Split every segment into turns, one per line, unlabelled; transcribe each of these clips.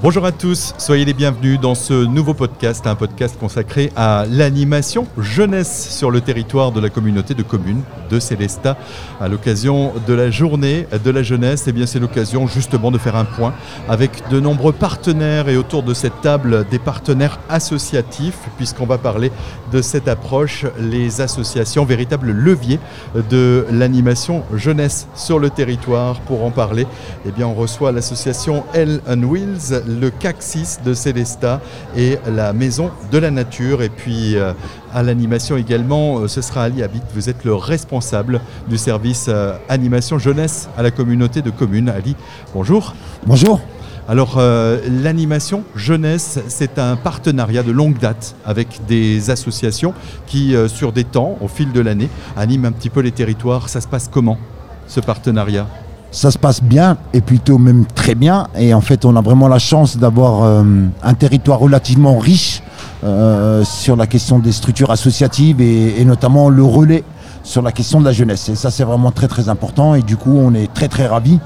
Bonjour à tous, soyez les bienvenus dans ce nouveau podcast, un podcast consacré à l'animation jeunesse sur le territoire de la communauté de communes de Célestat. À l'occasion de la journée de la jeunesse, eh bien c'est l'occasion justement de faire un point avec de nombreux partenaires et autour de cette table des partenaires associatifs, puisqu'on va parler de cette approche, les associations, véritables leviers de l'animation jeunesse sur le territoire. Pour en parler, eh bien on reçoit l'association L Wheels le CAC6 de Célesta et la Maison de la Nature. Et puis euh, à l'animation également, euh, ce sera Ali Habit. Vous êtes le responsable du service euh, animation jeunesse à la communauté de communes. Ali, bonjour.
Bonjour.
Alors, l'animation jeunesse, c'est un partenariat de longue date avec des associations qui, sur des temps, au fil de l'année, animent un petit peu les territoires. Ça se passe comment, ce partenariat?
Ça se passe bien et plutôt même très bien. Et en fait, on a vraiment la chance d'avoir euh, un territoire relativement riche euh, sur la question des structures associatives et, notamment le relais sur la question de la jeunesse. Et ça, c'est vraiment très très important. Et du coup, on est très très ravis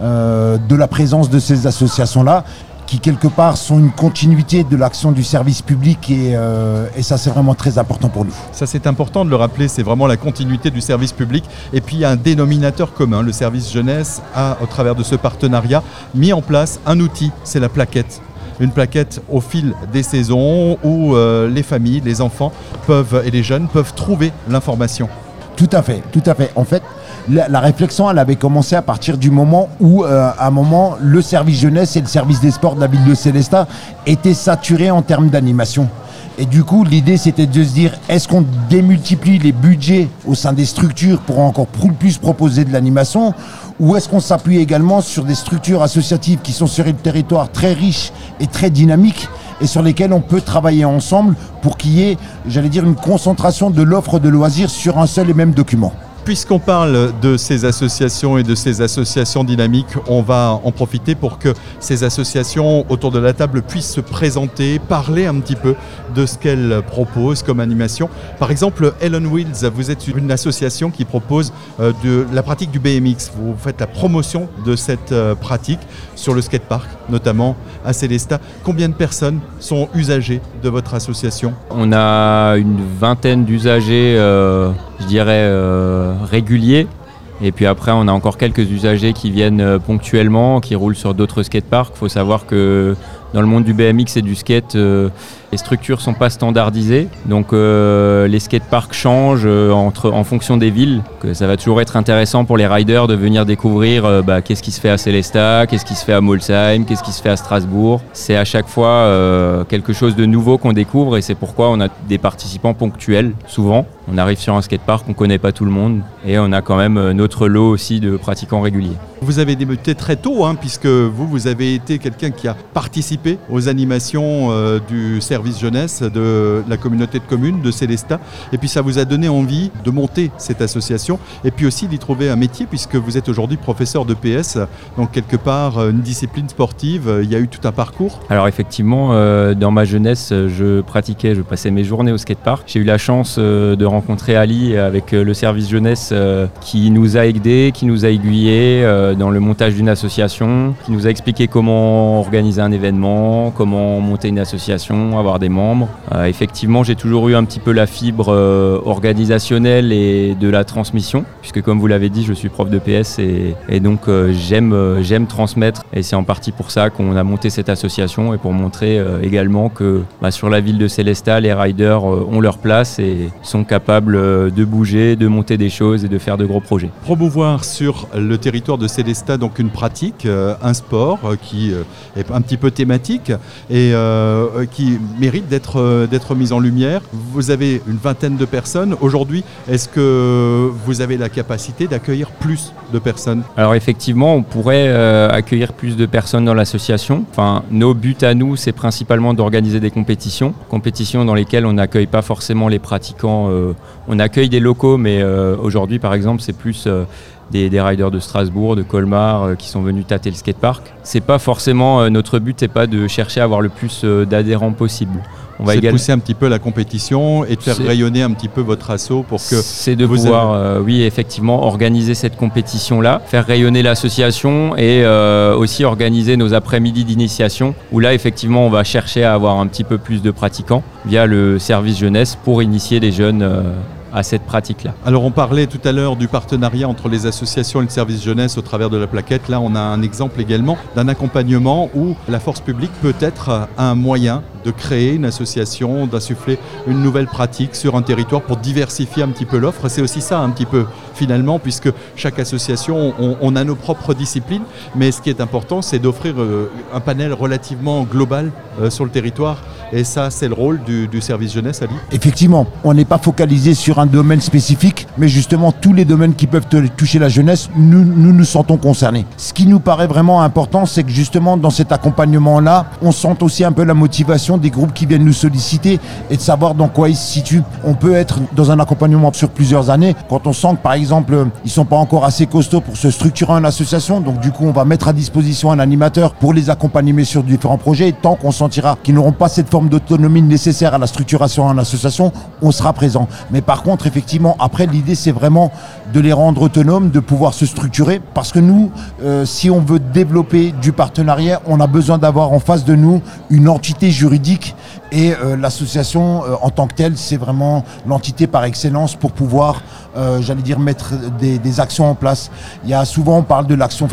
euh, de la présence de ces associations-là qui quelque part sont une continuité de l'action du service public euh, et, ça c'est vraiment très important pour nous.
Ça c'est important de le rappeler, c'est vraiment la continuité du service public et puis il y a un dénominateur commun, le service jeunesse a au travers de ce partenariat mis en place un outil, c'est la plaquette une plaquette au fil des saisons où euh, les familles, les enfants peuvent et les jeunes peuvent trouver l'information.
Tout à fait, tout à fait. En fait, la, réflexion, elle avait commencé à partir du moment où, euh, à un moment, le service jeunesse et le service des sports de la ville de Célestat étaient saturés en termes d'animation. Et du coup, l'idée, c'était de se dire, est-ce qu'on démultiplie les budgets au sein des structures pour encore plus proposer de l'animation Ou est-ce qu'on s'appuie également sur des structures associatives qui sont sur un territoire très riche et très dynamique et sur lesquelles on peut travailler ensemble pour qu'il y ait, j'allais dire, une concentration de l'offre de loisirs sur un seul et même document?
Puisqu'on parle de ces associations et de ces associations dynamiques, on va en profiter pour que ces associations autour de la table puissent se présenter, parler un petit peu de ce qu'elles proposent comme animation. Par exemple, Ellen Wheels, vous êtes une association qui propose euh, la pratique du BMX. Vous faites la promotion de cette euh, pratique sur le skatepark, notamment à Célestat. Combien de personnes sont usagées de votre association?
On a une vingtaine d'usagers. Euh, je dirais, réguliers. Et puis après, on a encore quelques usagers qui viennent euh, ponctuellement, qui roulent sur d'autres skateparks. Il faut savoir que dans le monde du BMX et du skate, euh, les structures sont pas standardisées. Donc euh, les skateparks changent euh, entre, en fonction des villes. Ça va toujours être intéressant pour les riders de venir découvrir bah, qu'est-ce qui se fait à Célestat, qu'est-ce qui se fait à Molsheim, qu'est-ce qui se fait à Strasbourg. C'est à chaque fois quelque chose de nouveau qu'on découvre et c'est pourquoi on a des participants ponctuels souvent. On arrive sur un skatepark, on connaît pas tout le monde et on a quand même notre lot aussi de pratiquants réguliers.
Vous avez débuté très tôt, hein, puisque vous, vous avez été quelqu'un qui a participé aux animations euh, du service jeunesse de la communauté de communes de Célestat. Et puis ça vous a donné envie de monter cette association et puis aussi d'y trouver un métier, puisque vous êtes aujourd'hui professeur de PS, donc quelque part euh, une discipline sportive. Il y a eu tout un parcours.
Alors effectivement, euh, dans ma jeunesse, je pratiquais, je passais mes journées au skatepark. J'ai eu la chance de rencontrer Ali avec le service jeunesse qui nous a aidés, qui nous a aiguillés dans le montage d'une association, qui nous a expliqué comment organiser un événement, comment monter une association, avoir des membres. Euh, effectivement, j'ai toujours eu un petit peu la fibre euh, organisationnelle et de la transmission, puisque comme vous l'avez dit, je suis prof de PS et, donc euh, j'aime j'aime transmettre. Et c'est en partie pour ça qu'on a monté cette association et pour montrer également que bah, sur la ville de Célestat, les riders ont leur place et sont capables de bouger, de monter des choses et de faire de gros projets.
Promouvoir sur le territoire de Célestat donc une pratique, un sport qui est un petit peu thématique et qui mérite d'être d'être mis en lumière. Vous avez une vingtaine de personnes. Aujourd'hui, est-ce que vous avez la capacité d'accueillir plus de personnes?
Alors effectivement, on pourrait accueillir plus de personnes dans l'association. Enfin, nos buts à nous, c'est principalement d'organiser des compétitions, compétitions dans lesquelles on n'accueille pas forcément les pratiquants. on accueille des locaux, mais aujourd'hui, par exemple, c'est plus des, riders de Strasbourg, de Colmar euh, qui sont venus tâter le skatepark. C'est pas forcément euh, notre but, c'est pas de chercher à avoir le plus euh, d'adhérents possible. On va également
pousser un petit peu la compétition et de faire rayonner un petit peu votre assaut pour que
c'est de
vous
pouvoir, euh, oui, effectivement, organiser cette compétition-là, faire rayonner l'association et euh, aussi organiser nos après-midi d'initiation, où là, effectivement, on va chercher à avoir un petit peu plus de pratiquants via le service jeunesse pour initier les jeunes euh, à cette pratique-là.
Alors on parlait tout à l'heure du partenariat entre les associations et le service jeunesse au travers de la plaquette. Là on a un exemple également d'un accompagnement où la force publique peut être un moyen de créer une association, d'insuffler une nouvelle pratique sur un territoire pour diversifier un petit peu l'offre. C'est aussi ça un petit peu finalement puisque chaque association, on, a nos propres disciplines, mais ce qui est important c'est d'offrir euh, un panel relativement global euh, sur le territoire. Et ça c'est le rôle du, service jeunesse, Ali.
Effectivement, on n'est pas focalisé sur un domaine spécifique, mais justement tous les domaines qui peuvent toucher la jeunesse, nous, nous nous sentons concernés. Ce qui nous paraît vraiment important, c'est que justement dans cet accompagnement-là, on sente aussi un peu la motivation des groupes qui viennent nous solliciter et de savoir dans quoi ils se situent. On peut être dans un accompagnement sur plusieurs années quand on sent que par exemple ils sont pas encore assez costauds pour se structurer en association, donc du coup on va mettre à disposition un animateur pour les accompagner sur différents projets. Et tant qu'on sentira qu'ils n'auront pas cette forme d'autonomie nécessaire à la structuration en association, on sera présent. Mais par contre, effectivement, après, l'idée, c'est vraiment de les rendre autonomes, de pouvoir se structurer. Parce que nous, euh, si on veut développer du partenariat, on a besoin d'avoir en face de nous une entité juridique. Et euh, l'association, euh, en tant que telle, c'est vraiment l'entité par excellence pour pouvoir, euh, j'allais dire, mettre des, des actions en place. Il y a souvent, on parle de l'action,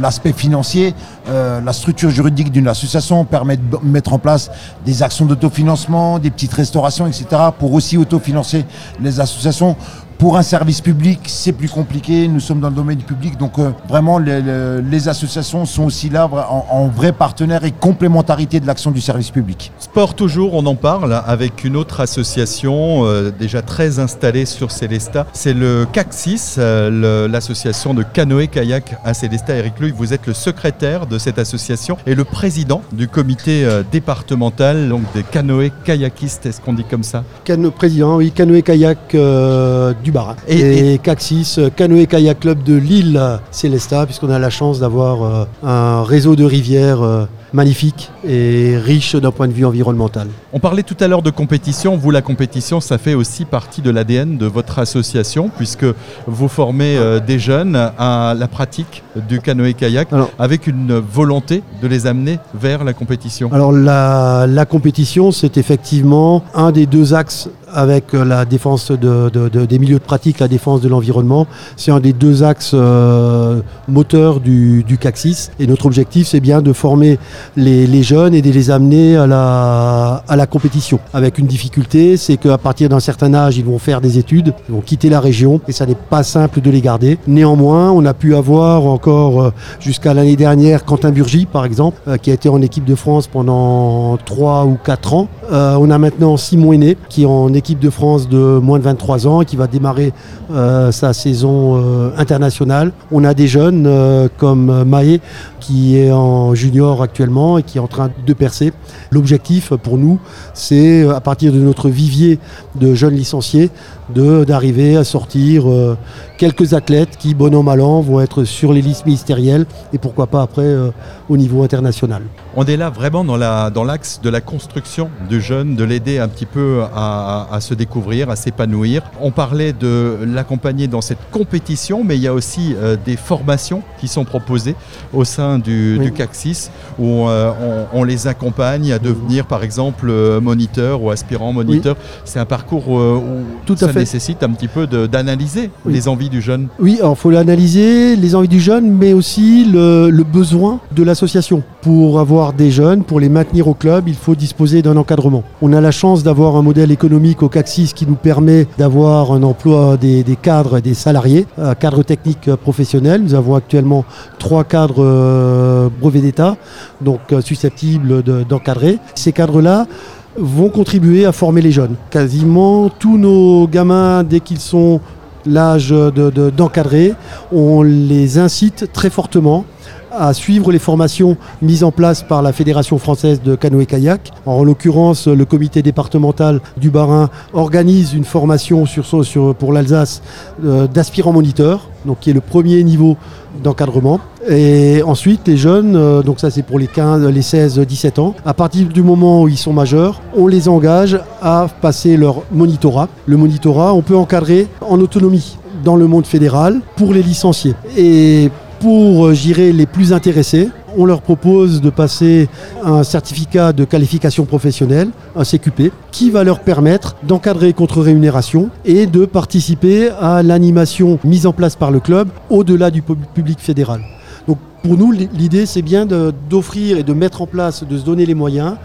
l'aspect financier. La structure juridique d'une association permet de mettre en place des actions d'autofinancement, des petites restaurations, etc. pour aussi autofinancer les associations. Pour un service public, c'est plus compliqué. Nous sommes dans le domaine du public, donc euh, vraiment les, associations sont aussi là en, en vrai partenaire et complémentarité de l'action du service public.
Sport toujours, on en parle avec une autre association euh, déjà très installée sur Célestat. C'est le CAC6, euh, l'association de canoë-kayak à Célestat. Eric Louis, vous êtes le secrétaire de cette association et le président du comité euh, départemental donc des canoë-kayakistes. Est-ce qu'on dit comme ça?
Cano président, oui, canoë-kayak euh, du Barin.
Et-
Et,
et-
CAC6, euh, canoë-kayak club de Lille euh, Célestat, puisqu'on a la chance d'avoir euh, un réseau de rivières euh, magnifique et riche d'un point de vue environnemental.
On parlait tout à l'heure de compétition. Vous, la compétition, ça fait aussi partie de l'ADN de votre association puisque vous formez euh, des jeunes à la pratique du canoë-kayak avec une volonté de les amener vers la compétition.
Alors la, la compétition, c'est effectivement un des deux axes avec euh, la défense de- de- de- des milieux de pratique, la défense de l'environnement. C'est un des deux axes euh, moteurs du, du CAC6. Et notre objectif, c'est bien de former les, jeunes et de les amener à la, compétition. Avec une difficulté, c'est qu'à partir d'un certain âge, ils vont faire des études, ils vont quitter la région et ça n'est pas simple de les garder. Néanmoins, on a pu avoir encore euh, jusqu'à l'année dernière Quentin Burgy, par exemple, qui a été en équipe de France pendant 3 ou 4 ans. On a maintenant Simon Aîné, qui est équipe de France de moins de 23 ans qui va démarrer euh, sa saison euh, internationale. On a des jeunes euh, comme Maé, qui est en junior actuellement et qui est en train de percer. L'objectif pour nous, c'est à partir de notre vivier de jeunes licenciés, d'arriver à sortir quelques athlètes qui, bon an, mal an, vont être sur les listes ministérielles et pourquoi pas après au niveau international.
On est là vraiment dans la dans l'axe de la construction du jeune, de l'aider un petit peu à, à se découvrir, à s'épanouir. On parlait de l'accompagner dans cette compétition, mais il y a aussi euh, des formations qui sont proposées au sein du,
Oui.
du CAC6 où euh, on, on les accompagne à devenir par exemple euh, moniteur ou aspirant moniteur. C'est un parcours où
Tout à
ça
fait.
nécessite un petit peu d'analyser
Oui.
les envies du jeune.
Oui, il faut l'analyser, les envies du jeune, mais aussi le, le besoin de l'association. Pour avoir des jeunes, pour les maintenir au club, il faut disposer d'un encadrement. On a la chance d'avoir un modèle économique au CAC6 qui nous permet d'avoir un emploi des, cadres et des salariés, cadres techniques professionnels. Nous avons actuellement trois cadres euh, brevets d'État, donc euh, susceptibles de- d'encadrer. Ces cadres-là vont contribuer à former les jeunes. Quasiment tous nos gamins, dès qu'ils sont l'âge de- de- d'encadrer, on les incite très fortement à suivre les formations mises en place par la Fédération française de canoë-kayak. En l'occurrence, le comité départemental du Bas-Rhin organise une formation sur, pour l'Alsace euh, d'aspirant moniteur, donc qui est le premier niveau d'encadrement. Et ensuite, les jeunes, euh, donc ça c'est pour les 15, les 16-17 ans, à partir du moment où ils sont majeurs, on les engage à passer leur monitorat. Le monitorat, on peut encadrer en autonomie dans le monde fédéral pour les licenciés. Pour, euh, j'irai, les plus intéressés, on leur propose de passer un certificat de qualification professionnelle, un CQP, qui va leur permettre d'encadrer contre rémunération et de participer à l'animation mise en place par le club au-delà du pub- public fédéral. Pour nous, l'idée, c'est bien d'offrir et de mettre en place, de se donner les moyens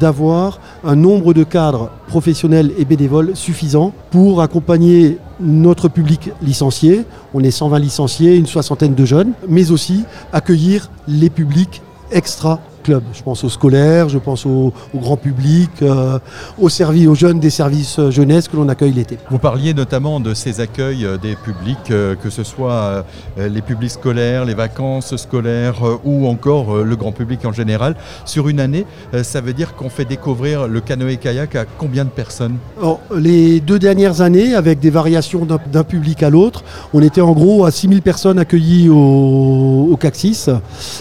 d'avoir un nombre de cadres professionnels et bénévoles suffisant pour accompagner notre public licencié. On est 120 licenciés, une soixantaine de jeunes, mais aussi accueillir les publics extra Je pense aux scolaires, je pense au, au grand public, euh, aux, aux jeunes des services euh, jeunesse que l'on accueille l'été.
Vous parliez notamment de ces accueils euh, des publics, euh, que ce soit euh, les publics scolaires, les vacances scolaires ou encore le grand public en général. Sur une année, ça veut dire qu'on fait découvrir le canoë-kayak à combien de personnes?
Alors, les deux dernières années, avec des variations d'un public à l'autre, on était en gros à 6000 personnes accueillies au, au CACSIS.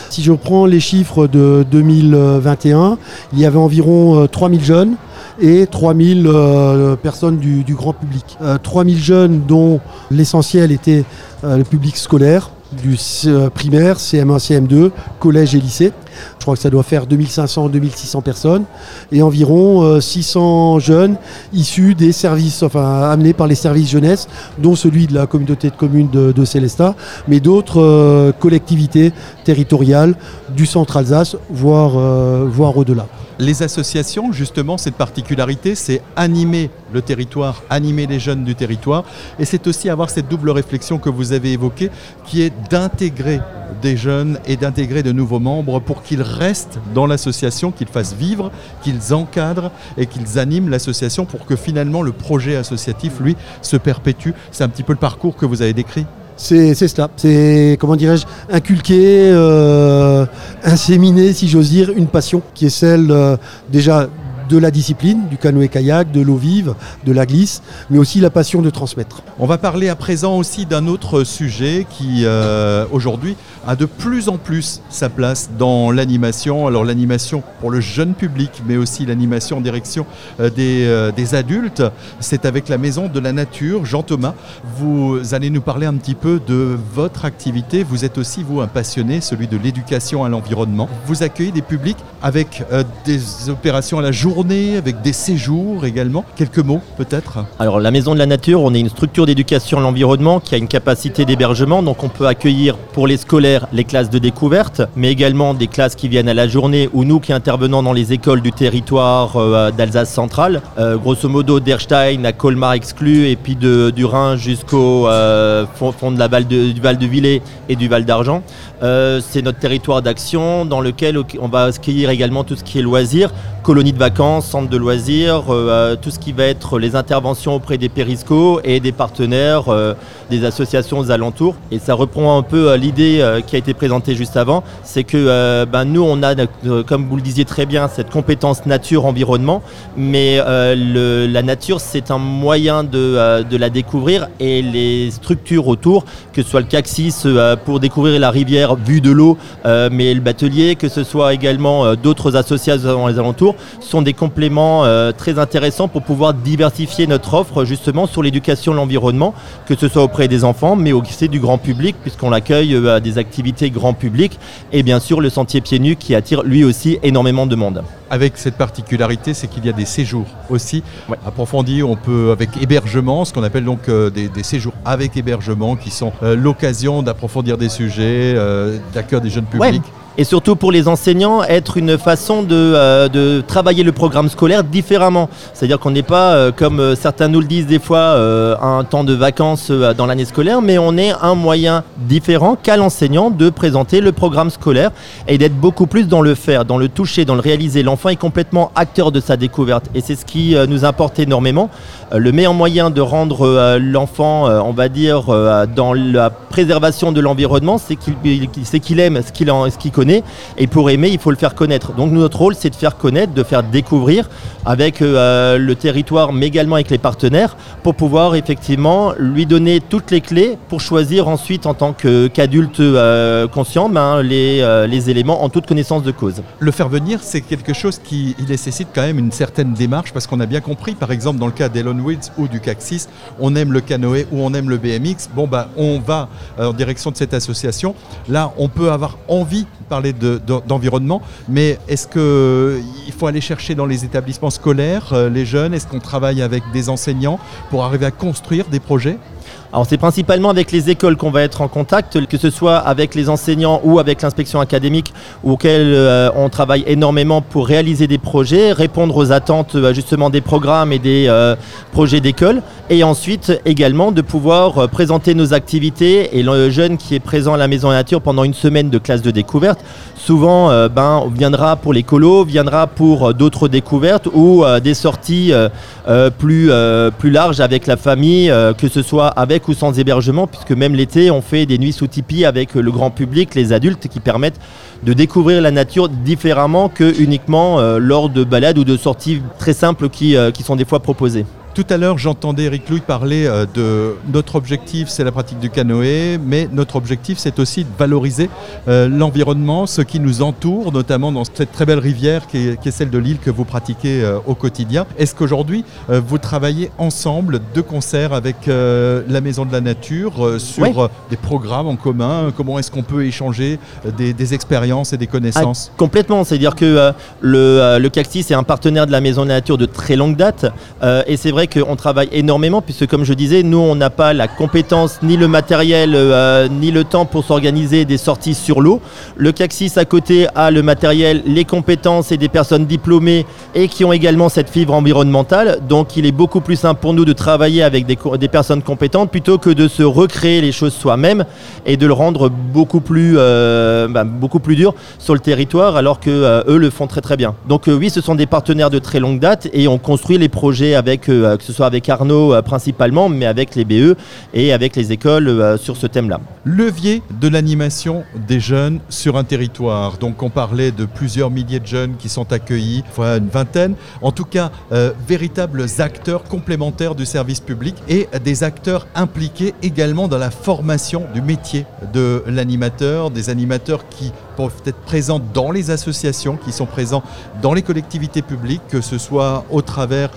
Si je prends les chiffres de 2021, il y avait environ euh, 3000 jeunes et 3000 euh, personnes du, grand public. Euh, 3000 jeunes dont l'essentiel était euh, le public scolaire, du euh, primaire, CM1, CM2, collège et lycée. Je crois que ça doit faire 2500-2600 personnes et environ euh, 600 jeunes issus des services, enfin amenés par les services jeunesse, dont celui de la communauté de communes de, de Célestat, mais d'autres euh, collectivités territoriales du centre Alsace, voire, euh, voire au-delà.
Les associations, justement, cette particularité, c'est animer le territoire, animer les jeunes du territoire. Et c'est aussi avoir cette double réflexion que vous avez évoquée, qui est d'intégrer des jeunes et d'intégrer de nouveaux membres pour qu'ils restent dans l'association, qu'ils fassent vivre, qu'ils encadrent et qu'ils animent l'association pour que finalement le projet associatif, lui, se perpétue. C'est un petit peu le parcours que vous avez décrit.
C'est cela. C'est, comment dirais-je, inculquer, euh, inséminer, si j'ose dire, une passion qui est celle euh, déjà de la discipline, du canoë-kayak, de l'eau vive, de la glisse, mais aussi la passion de transmettre.
On va parler à présent aussi d'un autre sujet qui euh, aujourd'hui a de plus en plus sa place dans l'animation. Alors l'animation pour le jeune public, mais aussi l'animation en direction euh, des, euh, des adultes. C'est avec la Maison de la Nature. Jean Thomas, vous allez nous parler un petit peu de votre activité. Vous êtes aussi, vous, un passionné, celui de l'éducation à l'environnement. Vous accueillez des publics avec des opérations à la journée, avec des séjours également. Quelques mots peut-être
Alors la Maison de la Nature, on est une structure d'éducation à l'environnement qui a une capacité d'hébergement, donc on peut accueillir pour les scolaires les classes de découverte, mais également des classes qui viennent à la journée ou nous qui intervenons dans les écoles du territoire euh, d'Alsace centrale, Euh, grosso modo d'Erstein à Colmar exclu et puis de, du Rhin jusqu'au euh, fond, de la du Val de Villers et du Val d'Argent. C'est notre territoire d'action dans lequel on va accueillir également tout ce qui est loisirs, colonies de vacances, centres de loisirs, euh, tout ce qui va être les interventions auprès des périscos et des partenaires, euh, des associations aux alentours. Et ça reprend un peu euh, l'idée euh, qui a été présentée juste avant, c'est que euh, ben, nous, on a, euh, comme vous le disiez très bien, cette compétence nature-environnement, mais euh, la nature, c'est un moyen de, euh, la découvrir. Et les structures autour, que ce soit le Caxis euh, pour découvrir la rivière vue de l'eau, euh, mais le batelier, que ce soit également euh, d'autres associations dans les alentours, sont des compléments euh, très intéressants pour pouvoir diversifier notre offre justement sur l'éducation et l'environnement, que ce soit auprès des enfants, mais aussi du grand public, puisqu'on accueille euh, à des activités grand public, et bien sûr le sentier pieds nus qui attire lui aussi énormément de monde.
avec cette particularité, c'est qu'il y a des séjours aussi
Ouais.
approfondis. On peut, avec hébergement, ce qu'on appelle donc euh, des, des séjours avec hébergement, qui sont euh, l'occasion d'approfondir des sujets, euh, d'accueil des jeunes
Ouais. Et surtout pour les enseignants, être une façon de, de travailler le programme scolaire différemment. C'est-à-dire qu'on n'est pas, comme certains nous le disent des fois, un temps de vacances dans l'année scolaire, mais on est un moyen différent qu'à l'enseignant de présenter le programme scolaire et d'être beaucoup plus dans le faire, dans le toucher, dans le réaliser. L'enfant est complètement acteur de sa découverte et c'est ce qui nous importe énormément. le meilleur moyen de rendre l'enfant, on va dire, dans la préservation de l'environnement, c'est qu'il aime ce qu'il qu'il Et pour aimer, il faut le faire connaître. Donc notre rôle, c'est de faire connaître, de faire découvrir avec euh, le territoire, mais également avec les partenaires, pour pouvoir effectivement lui donner toutes les clés pour choisir ensuite, en tant qu'adulte euh, conscient, ben, les, euh, éléments en toute connaissance de cause.
Le faire venir, c'est quelque chose qui nécessite quand même une certaine démarche, parce qu'on a bien compris, par exemple, dans le cas d'Elon Wheels ou du Caxis, on aime le canoë ou on aime le BMX. Bon, bah, on va en direction de cette association. Là, on peut avoir envie parler d'environnement, mais est-ce qu'il faut aller chercher dans les établissements scolaires euh, les jeunes? Est-ce qu'on travaille avec des enseignants pour arriver à construire des projets?
Alors c'est principalement avec les écoles qu'on va être en contact, que ce soit avec les enseignants ou avec l'inspection académique auquel euh, on travaille énormément pour réaliser des projets, répondre aux attentes euh, justement des programmes et des euh, projets d'école et ensuite également de pouvoir présenter nos activités et le jeune qui est présent à la Maison Nature pendant une semaine de classe de découverte souvent ben, viendra pour les colos, viendra pour d'autres découvertes ou des sorties plus, larges avec la famille, que ce soit avec ou sans hébergement, puisque même l'été, on fait des nuits sous tipi avec le grand public, les adultes, qui permettent de découvrir la nature différemment que uniquement euh, lors de balades ou de sorties très simples euh, qui sont des fois proposées.
Tout à l'heure, j'entendais Eric Louis parler euh, de notre objectif, c'est la pratique du canoë, mais notre objectif, c'est aussi de valoriser euh, l'environnement, ce qui nous entoure, notamment dans cette très belle rivière qui est, celle de l'île que vous pratiquez euh, au quotidien. Est-ce qu'aujourd'hui, vous travaillez ensemble de concert avec la Maison de la Nature sur des programmes en commun? Comment est-ce qu'on peut échanger des, expériences et des connaissances?
Ah, Complètement, c'est-à-dire que le, le Cactus est un partenaire de la Maison de la Nature de très longue date, et c'est vrai qu'on travaille énormément, puisque comme je disais, nous, on n'a pas la compétence, ni le matériel, euh, ni le temps pour s'organiser des sorties sur l'eau. Le CAXIS à côté a le matériel, les compétences et des personnes diplômées et qui ont également cette fibre environnementale. Donc il est beaucoup plus simple pour nous de travailler avec des, des personnes compétentes plutôt que de se recréer les choses soi-même et de le rendre beaucoup plus, euh, bah, beaucoup plus dur sur le territoire alors que euh, eux le font très très bien. Donc oui, ce sont des partenaires de très longue date et on construit les projets avec euh, que ce soit avec Arnaud euh, principalement, mais avec les BE et avec les écoles euh, sur ce thème-là.
Levier de l'animation des jeunes sur un territoire. Donc on parlait de plusieurs milliers de jeunes qui sont accueillis, une vingtaine. En tout cas, véritables acteurs complémentaires du service public et des acteurs impliqués également dans la formation du métier de l'animateur, des animateurs qui peuvent être présents dans les associations, qui sont présents dans les collectivités publiques, que ce soit au travers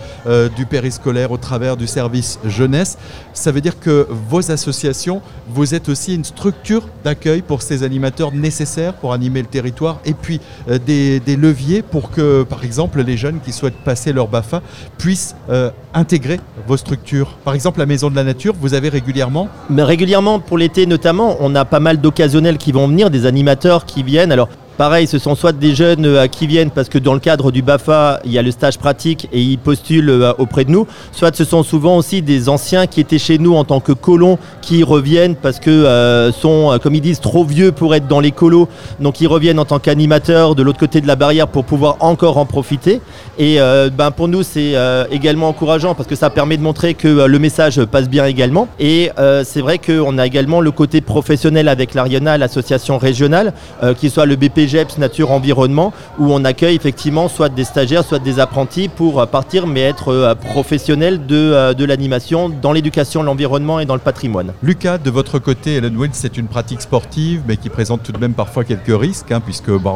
du périscopie au travers du service jeunesse. Ça veut dire que vos associations, vous êtes aussi une structure d'accueil pour ces animateurs nécessaires pour animer le territoire et puis euh, des, leviers pour que, par exemple, les jeunes qui souhaitent passer leur BAFA puissent euh, intégrer vos structures. Par exemple, la Maison de la Nature, vous avez régulièrement
Mais Régulièrement, pour l'été notamment, on a pas mal d'occasionnels qui vont venir, des animateurs qui viennent. Alors, Pareil, ce sont soit des jeunes euh, qui viennent parce que dans le cadre du BAFA, il y a le stage pratique et ils postulent euh, auprès de nous, soit ce sont souvent aussi des anciens qui étaient chez nous en tant que colons qui reviennent parce que euh, sont, comme ils disent, trop vieux pour être dans les colos. Donc ils reviennent en tant qu'animateurs de l'autre côté de la barrière pour pouvoir encore en profiter. Et ben, pour nous, c'est également encourageant parce que ça permet de montrer que le message passe bien également. Et c'est vrai qu'on a également le côté professionnel avec l'Ariana, l'association régionale, qui soit le BP Nature Environnement, où on accueille effectivement soit des stagiaires, soit des apprentis pour euh, partir, mais être euh, professionnels de, euh, de l'animation dans l'éducation, l'environnement et dans le patrimoine.
Lucas, de votre côté, Ellen Wells, c'est une pratique sportive, mais qui présente tout de même parfois quelques risques, hein, puisque bon,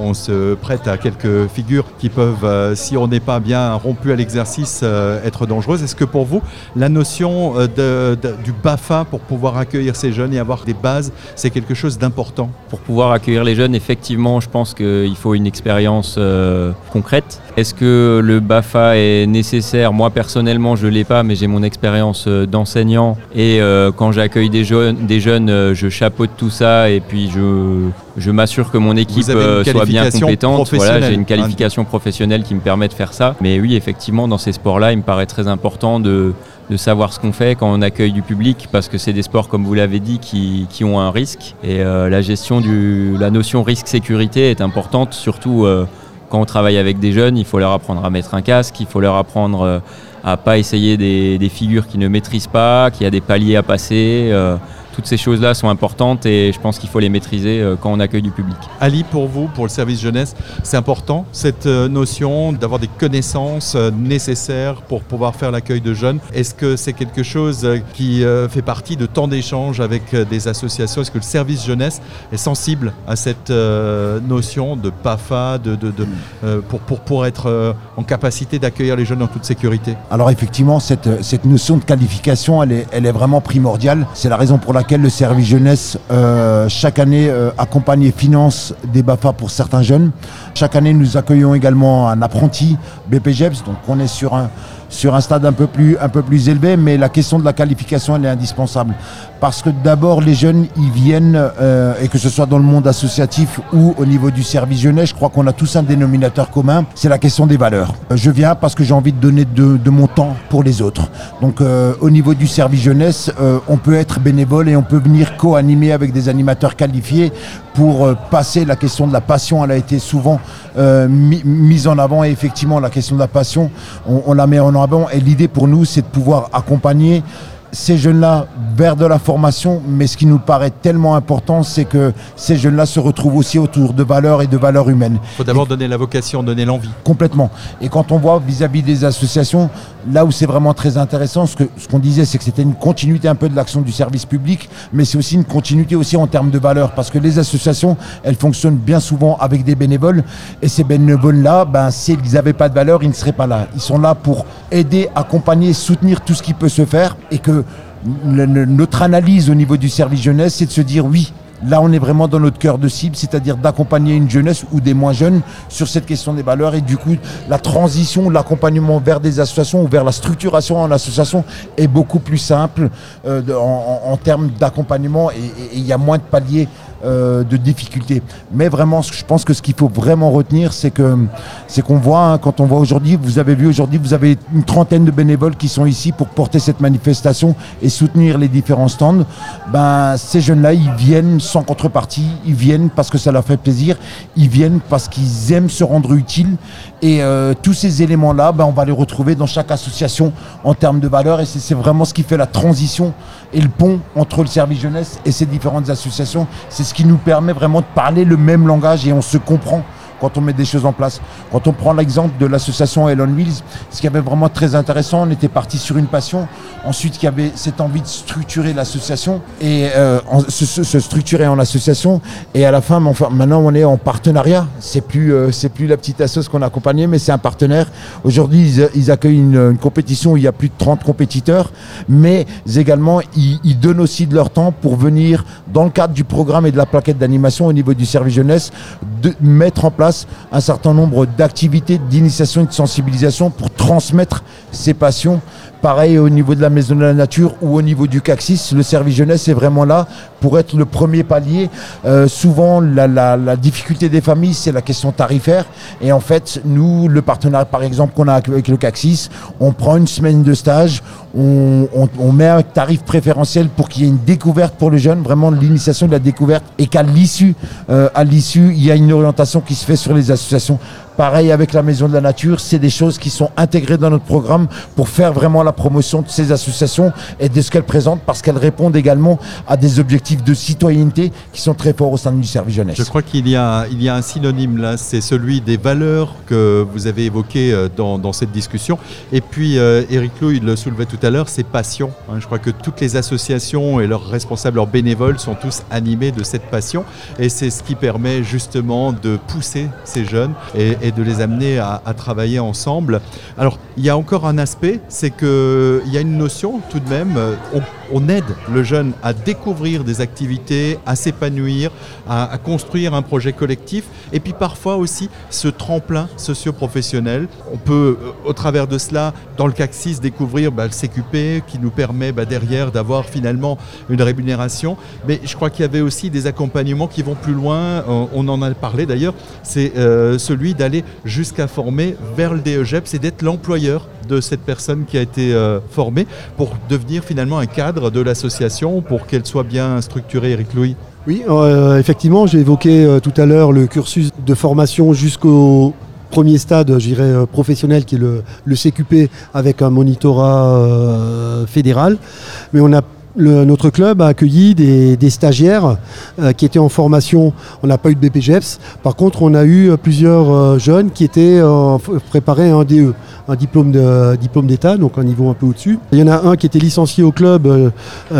on, se prête à quelques figures qui peuvent, si on n'est pas bien rompu à l'exercice, être dangereuses. Est-ce que pour vous, la notion de, du BAFA pour pouvoir accueillir ces jeunes et avoir des bases, c'est quelque chose d'important?
Pour pouvoir accueillir les jeunes, effectivement, effectivement, je pense qu'il faut une expérience euh, concrète. Est-ce que le BAFA est nécessaire? Moi, personnellement, je ne l'ai pas, mais j'ai mon expérience euh, d'enseignant. Et euh, quand j'accueille des jeunes, des jeunes je chapeaute tout ça et puis je, je m'assure que mon équipe soit bien compétente. Voilà, j'ai une qualification professionnelle qui me permet de faire ça. Mais oui, effectivement, dans ces sports-là, il me paraît très important de, de savoir ce qu'on fait quand on accueille du public, parce que c'est des sports, comme vous l'avez dit, qui, ont un risque. Et euh, la gestion du, la notion risque-sécurité est importante, surtout euh, quand on travaille avec des jeunes. Il faut leur apprendre à mettre un casque, il faut leur apprendre euh, à pas essayer des, des figures qu'ils ne maîtrisent pas, qu'il y a des paliers à passer. Toutes ces choses-là sont importantes et je pense qu'il faut les maîtriser euh, quand on accueille du public.
Ali, pour vous, pour le service jeunesse, c'est important cette euh, notion d'avoir des connaissances euh, nécessaires pour pouvoir faire l'accueil de jeunes. Est-ce que c'est quelque chose qui fait partie de temps d'échange avec des associations? Est-ce que le service jeunesse est sensible à cette notion de PAFA, de, de- de, pour, pour, pour être en capacité d'accueillir les jeunes en toute sécurité?
Alors effectivement, cette, cette notion de qualification, elle est, elle est vraiment primordiale. C'est la raison pour laquelle le service jeunesse, euh, chaque année, euh, accompagne et finance des BAFA pour certains jeunes. Chaque année, nous accueillons également un apprenti BPGEPS, donc on est sur un, sur un stade un peu, plus, un peu plus élevé, mais la question de la qualification, elle est indispensable. Parce que d'abord, les jeunes, ils viennent, euh, et que ce soit dans le monde associatif ou au niveau du service jeunesse, je crois qu'on a tous un dénominateur commun, c'est la question des valeurs. Euh, Je viens parce que j'ai envie de donner de, mon temps pour les autres. Donc euh, au niveau du service jeunesse, on peut être bénévole et on peut venir co-animer avec des animateurs qualifiés pour euh, passer la question de la passion. Elle a été souvent euh, mi- mise en avant et effectivement la question de la passion, on, on la met en avant. Et l'idée pour nous, c'est de pouvoir accompagner ces jeunes-là vers de la formation, mais ce qui nous paraît tellement important, c'est que ces jeunes-là se retrouvent aussi autour de valeurs et de valeurs humaines.
Il faut d'abord donner la vocation, donner l'envie.
Complètement. Et quand on voit vis-à-vis des associations, là où c'est vraiment très intéressant, ce que- ce qu'on disait, c'est que c'était une continuité un peu de l'action du service public, mais c'est aussi une continuité aussi en termes de valeurs, parce que les associations, elles fonctionnent bien souvent avec des bénévoles, et ces bénévoles-là, ben, s'ils n'avaient pas de valeur, ils ne seraient pas là. Ils sont là pour aider, accompagner, soutenir tout ce qui peut se faire, et que notre analyse au niveau du service jeunesse, c'est de se dire oui, Là, on est vraiment dans notre cœur de cible, c'est-à-dire d'accompagner une jeunesse ou des moins jeunes sur cette question des valeurs. Et du coup, la transition, l'accompagnement vers des associations ou vers la structuration en association est beaucoup plus simple euh, en, termes d'accompagnement et il y a moins de paliers euh, de difficultés. Mais vraiment, je pense que ce qu'il faut vraiment retenir, c'est que c'est qu'on voit, hein, quand on voit aujourd'hui, vous avez vu aujourd'hui, vous avez une trentaine de bénévoles qui sont ici pour porter cette manifestation et soutenir les différents stands. Ben, ces jeunes-là, ils viennent sans contrepartie, ils viennent parce que ça leur fait plaisir, ils viennent parce qu'ils aiment se rendre utiles. Et euh, tous ces éléments-là, ben, on va les retrouver dans chaque association en termes de valeurs. Et c'est vraiment ce qui fait la transition et le pont entre le service jeunesse et ces différentes associations. C'est ce qui nous permet vraiment de parler le même langage et on se comprend quand on met des choses en place. Quand on prend l'exemple de l'association Elon Wheels, ce qui avait vraiment très intéressant, on était parti sur une passion. Ensuite, il y avait cette envie de structurer l'association et euh, se, se- structurer en association. Et à la fin, enfin, maintenant, on est en partenariat. C'est plus, euh, c'est plus la petite assoce qu'on a accompagnée, mais c'est un partenaire. Aujourd'hui, ils, ils accueillent une, une compétition où il y a plus de 30 compétiteurs, mais également, ils, ils donnent aussi de leur temps pour venir, dans le cadre du programme et de la plaquette d'animation au niveau du service jeunesse, de mettre en place un certain nombre d'activités, d'initiation et de sensibilisation pour transmettre ces passions. Pareil au niveau de la Maison de la Nature ou au niveau du CAXIS, le service jeunesse est vraiment là pour être le premier palier. Euh, souvent, la, difficulté des familles, c'est la question tarifaire. Et en fait, nous, le partenariat, par exemple, qu'on a avec le CAXIS, on prend une semaine de stage, on, met un tarif préférentiel pour qu'il y ait une découverte pour le jeune, vraiment l'initiation de la découverte, et qu'à l'issue, euh, à l'issue, il y a une orientation qui se fait sur les associations. Pareil avec la Maison de la Nature, c'est des choses qui sont intégrées dans notre programme pour faire vraiment la promotion de ces associations et de ce qu'elles présentent parce qu'elles répondent également à des objectifs de citoyenneté qui sont très forts au sein du service jeunesse.
Je crois qu'il y a, il y a un synonyme là, c'est celui des valeurs que vous avez évoquées euh, dans, cette discussion. Et puis, euh, Eric Lou, il le soulevait tout à l'heure, c'est passion. hein. je crois que toutes les associations et leurs responsables, leurs bénévoles sont tous animés de cette passion. Et c'est ce qui permet justement de pousser ces jeunes et de les amener à, travailler ensemble. Alors, il y a encore un aspect, c'est qu'il y a une notion tout de même, euh, on aide le jeune à découvrir des activités, à s'épanouir, à, construire un projet collectif, et puis parfois aussi ce tremplin socio-professionnel. On peut, euh, au travers de cela, dans le CAC6, découvrir bah, le CQP qui nous permet bah, derrière d'avoir finalement une rémunération. Mais je crois qu'il y avait aussi des accompagnements qui vont plus loin. On, on en a parlé d'ailleurs. C'est euh, celui d'aller jusqu'à former vers le DEGEPS et d'être l'employeur de cette personne qui a été euh, formée pour devenir finalement un cadre de l'association pour qu'elle soit bien structurée, Eric Louis?
Oui, euh, effectivement, j'ai évoqué euh, tout à l'heure le cursus de formation jusqu'au premier stade, je dirais, euh, professionnel, qui est le, le CQP avec un monitorat fédéral. Mais on a notre club a accueilli des, stagiaires euh, qui étaient en formation. On n'a pas eu de BPGEPS. Par contre, on a eu euh, plusieurs euh, jeunes qui étaient préparés à un DE, un diplôme d'État, donc un niveau un peu au-dessus. Il y en a un qui était licencié au club,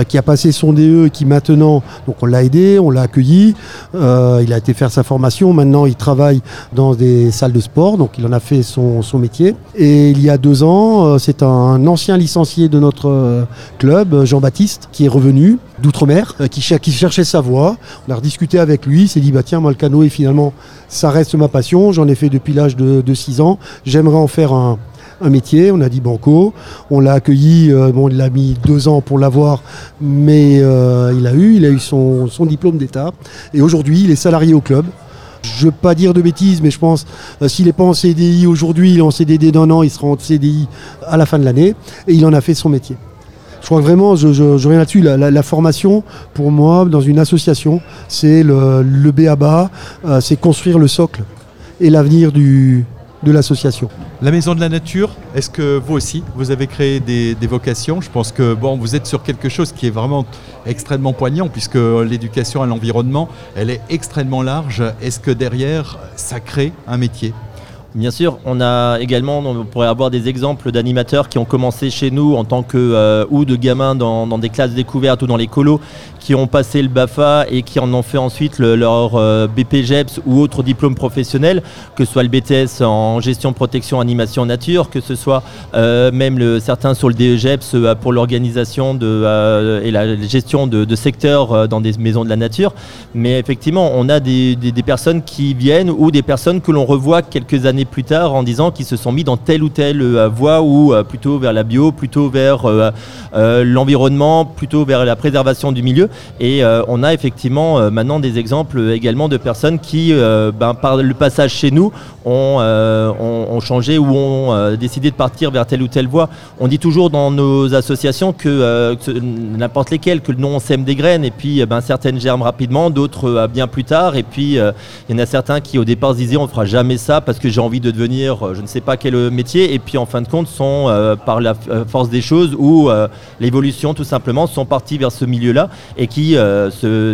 qui a passé son DE, qui maintenant, donc on l'a aidé, on l'a accueilli. Il a été faire sa formation. Maintenant, il travaille dans des salles de sport, donc il en a fait son, son métier. Et il y a deux ans, c'est un ancien licencié de notre club, Jean-Baptiste, qui est revenu d'outre-mer, euh, qui, cher- qui cherchait sa voie. On a rediscuté avec lui, il s'est dit, bah tiens, moi le canoë, finalement, ça reste ma passion. J'en ai fait depuis l'âge de, de 6 ans. J'aimerais en faire un, métier. On a dit banco. On l'a accueilli. euh, bon, il a mis deux ans pour l'avoir, mais euh, il a eu, il a eu son, diplôme d'État. Et aujourd'hui, il est salarié au club. Je ne veux pas dire de bêtises, mais je pense s'il n'est pas en CDI aujourd'hui, il est en CDD d'un an, il sera en CDI à la fin de l'année. Et il en a fait son métier. Je crois que vraiment, je, reviens là-dessus, la, formation, pour moi, dans une association, c'est le, le B à bas, euh, c'est construire le socle et l'avenir de l'association.
La Maison de la Nature, est-ce que vous aussi, vous avez créé des, des vocations? Je pense que bon, vous êtes sur quelque chose qui est vraiment extrêmement poignant, puisque l'éducation à l'environnement, elle est extrêmement large. Est-ce que derrière, ça crée un métier?
Bien sûr, on a également, on pourrait avoir des exemples d'animateurs qui ont commencé chez nous en tant que euh, ou de gamins dans, des classes découvertes ou dans les colos, qui ont passé le BAFA et qui en ont fait ensuite le- leur euh, BPGEPS ou autre diplôme professionnel, que ce soit le BTS en gestion, protection, animation nature, que ce soit euh, même certains sur le DEGEPS euh, pour l'organisation de, et la gestion de, secteurs dans des maisons de la nature. Mais effectivement, on a des personnes qui viennent ou des personnes que l'on revoit quelques années plus tard en disant qu'ils se sont mis dans telle ou telle euh, voie ou euh, plutôt vers la bio, plutôt vers euh, l'environnement, plutôt vers la préservation du milieu. Et on a effectivement maintenant des exemples également de personnes qui, ben, par le passage chez nous, ont, changé ou ont décidé de partir vers telle ou telle voie. On dit toujours dans nos associations que, n'importe lesquelles, que nom on sème des graines et puis ben, certaines germent rapidement, d'autres bien plus tard. Et puis il y en a certains qui au départ se disaient on ne fera jamais ça parce que j'ai envie de devenir euh, je ne sais pas quel métier. Et puis en fin de compte sont euh, par la euh, force des choses ou l'évolution tout simplement sont partis vers ce milieu-là et qui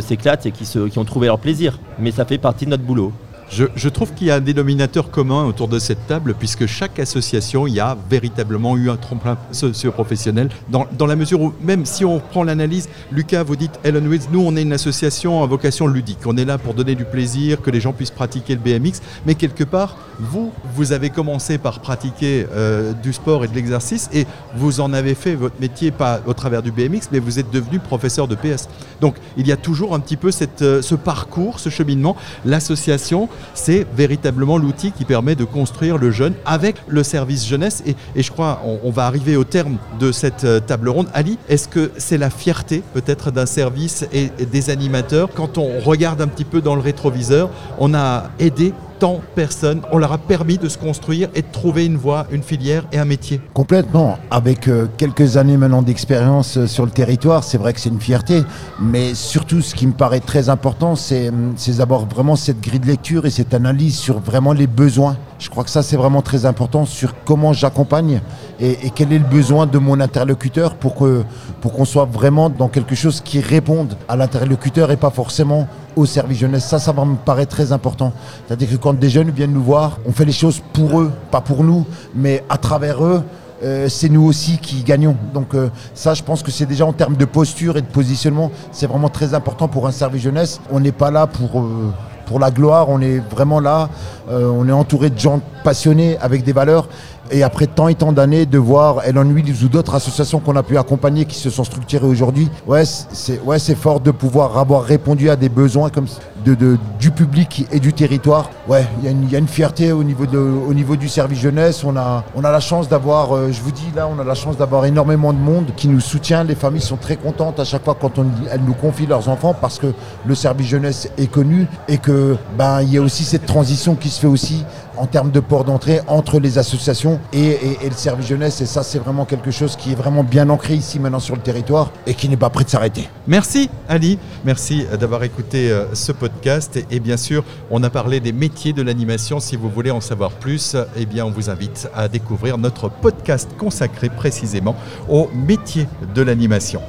s'éclatent et qui, se- qui ont trouvé leur plaisir. Mais ça fait partie de notre boulot.
Je, trouve qu'il y a un dénominateur commun autour de cette table, puisque chaque association y a véritablement eu un tremplin socio-professionnel, dans, dans la mesure où, même si on prend l'analyse, Lucas, vous dites, Ellen Wills, nous on est une association à vocation ludique, on est là pour donner du plaisir, que les gens puissent pratiquer le BMX, mais quelque part, vous, vous avez commencé par pratiquer euh, du sport et de l'exercice, et vous en avez fait votre métier, pas au travers du BMX, mais vous êtes devenu professeur de PS. Donc il y a toujours un petit peu cette, euh, ce parcours, ce cheminement. L'association, c'est véritablement l'outil qui permet de construire le jeune avec le service jeunesse. Et, je crois, on, on va arriver au terme de cette euh, table ronde. Ali, est-ce que c'est la fierté peut-être d'un service et des animateurs? Quand on regarde un petit peu dans le rétroviseur, on a aidé tant personnes, on leur a permis de se construire et de trouver une voie, une filière et un métier.
Complètement. Avec euh, quelques années maintenant d'expérience euh, sur le territoire, c'est vrai que c'est une fierté. Mais surtout, ce qui me paraît très important, c'est hum, c'est d'avoir vraiment cette grille de lecture et cette analyse sur vraiment les besoins. Je crois que ça, c'est vraiment très important sur comment j'accompagne et, quel est le besoin de mon interlocuteur pour qu'on soit vraiment dans quelque chose qui réponde à l'interlocuteur et pas forcément au service jeunesse. Ça, ça me paraît très important. C'est-à-dire que quand des jeunes viennent nous voir, on fait les choses pour eux, pas pour nous, mais à travers eux. euh, c'est nous aussi qui gagnons. Donc euh, ça, je pense que c'est déjà en termes de posture et de positionnement, c'est vraiment très important pour un service jeunesse. On n'est pas là pour, euh, la gloire, on est vraiment là, on est entouré de gens passionnés, avec des valeurs. Et après tant et tant d'années de voir Ellen Wheels ou d'autres associations qu'on a pu accompagner qui se sont structurées aujourd'hui, ouais, c'est ouais, fort de pouvoir avoir répondu à des besoins comme de, du public et du territoire. Ouais, il y, y, a une fierté au niveau, de, au niveau du service jeunesse. On a, on a la chance d'avoir, euh, je vous dis là, on a la chance d'avoir énormément de monde qui nous soutient. Les familles sont très contentes à chaque fois quand on, elles nous confient leurs enfants parce que le service jeunesse est connu et que ben il y a aussi cette transition qui se fait aussi en termes de port d'entrée entre les associations et, le service jeunesse. Et ça, c'est vraiment quelque chose qui est vraiment bien ancré ici maintenant sur le territoire et qui n'est pas prêt de s'arrêter.
Merci Ali, merci d'avoir écouté euh, ce podcast. Et, bien sûr, on a parlé des métiers de l'animation. Si vous voulez en savoir plus, eh bien, on vous invite à découvrir notre podcast consacré précisément aux métiers de l'animation.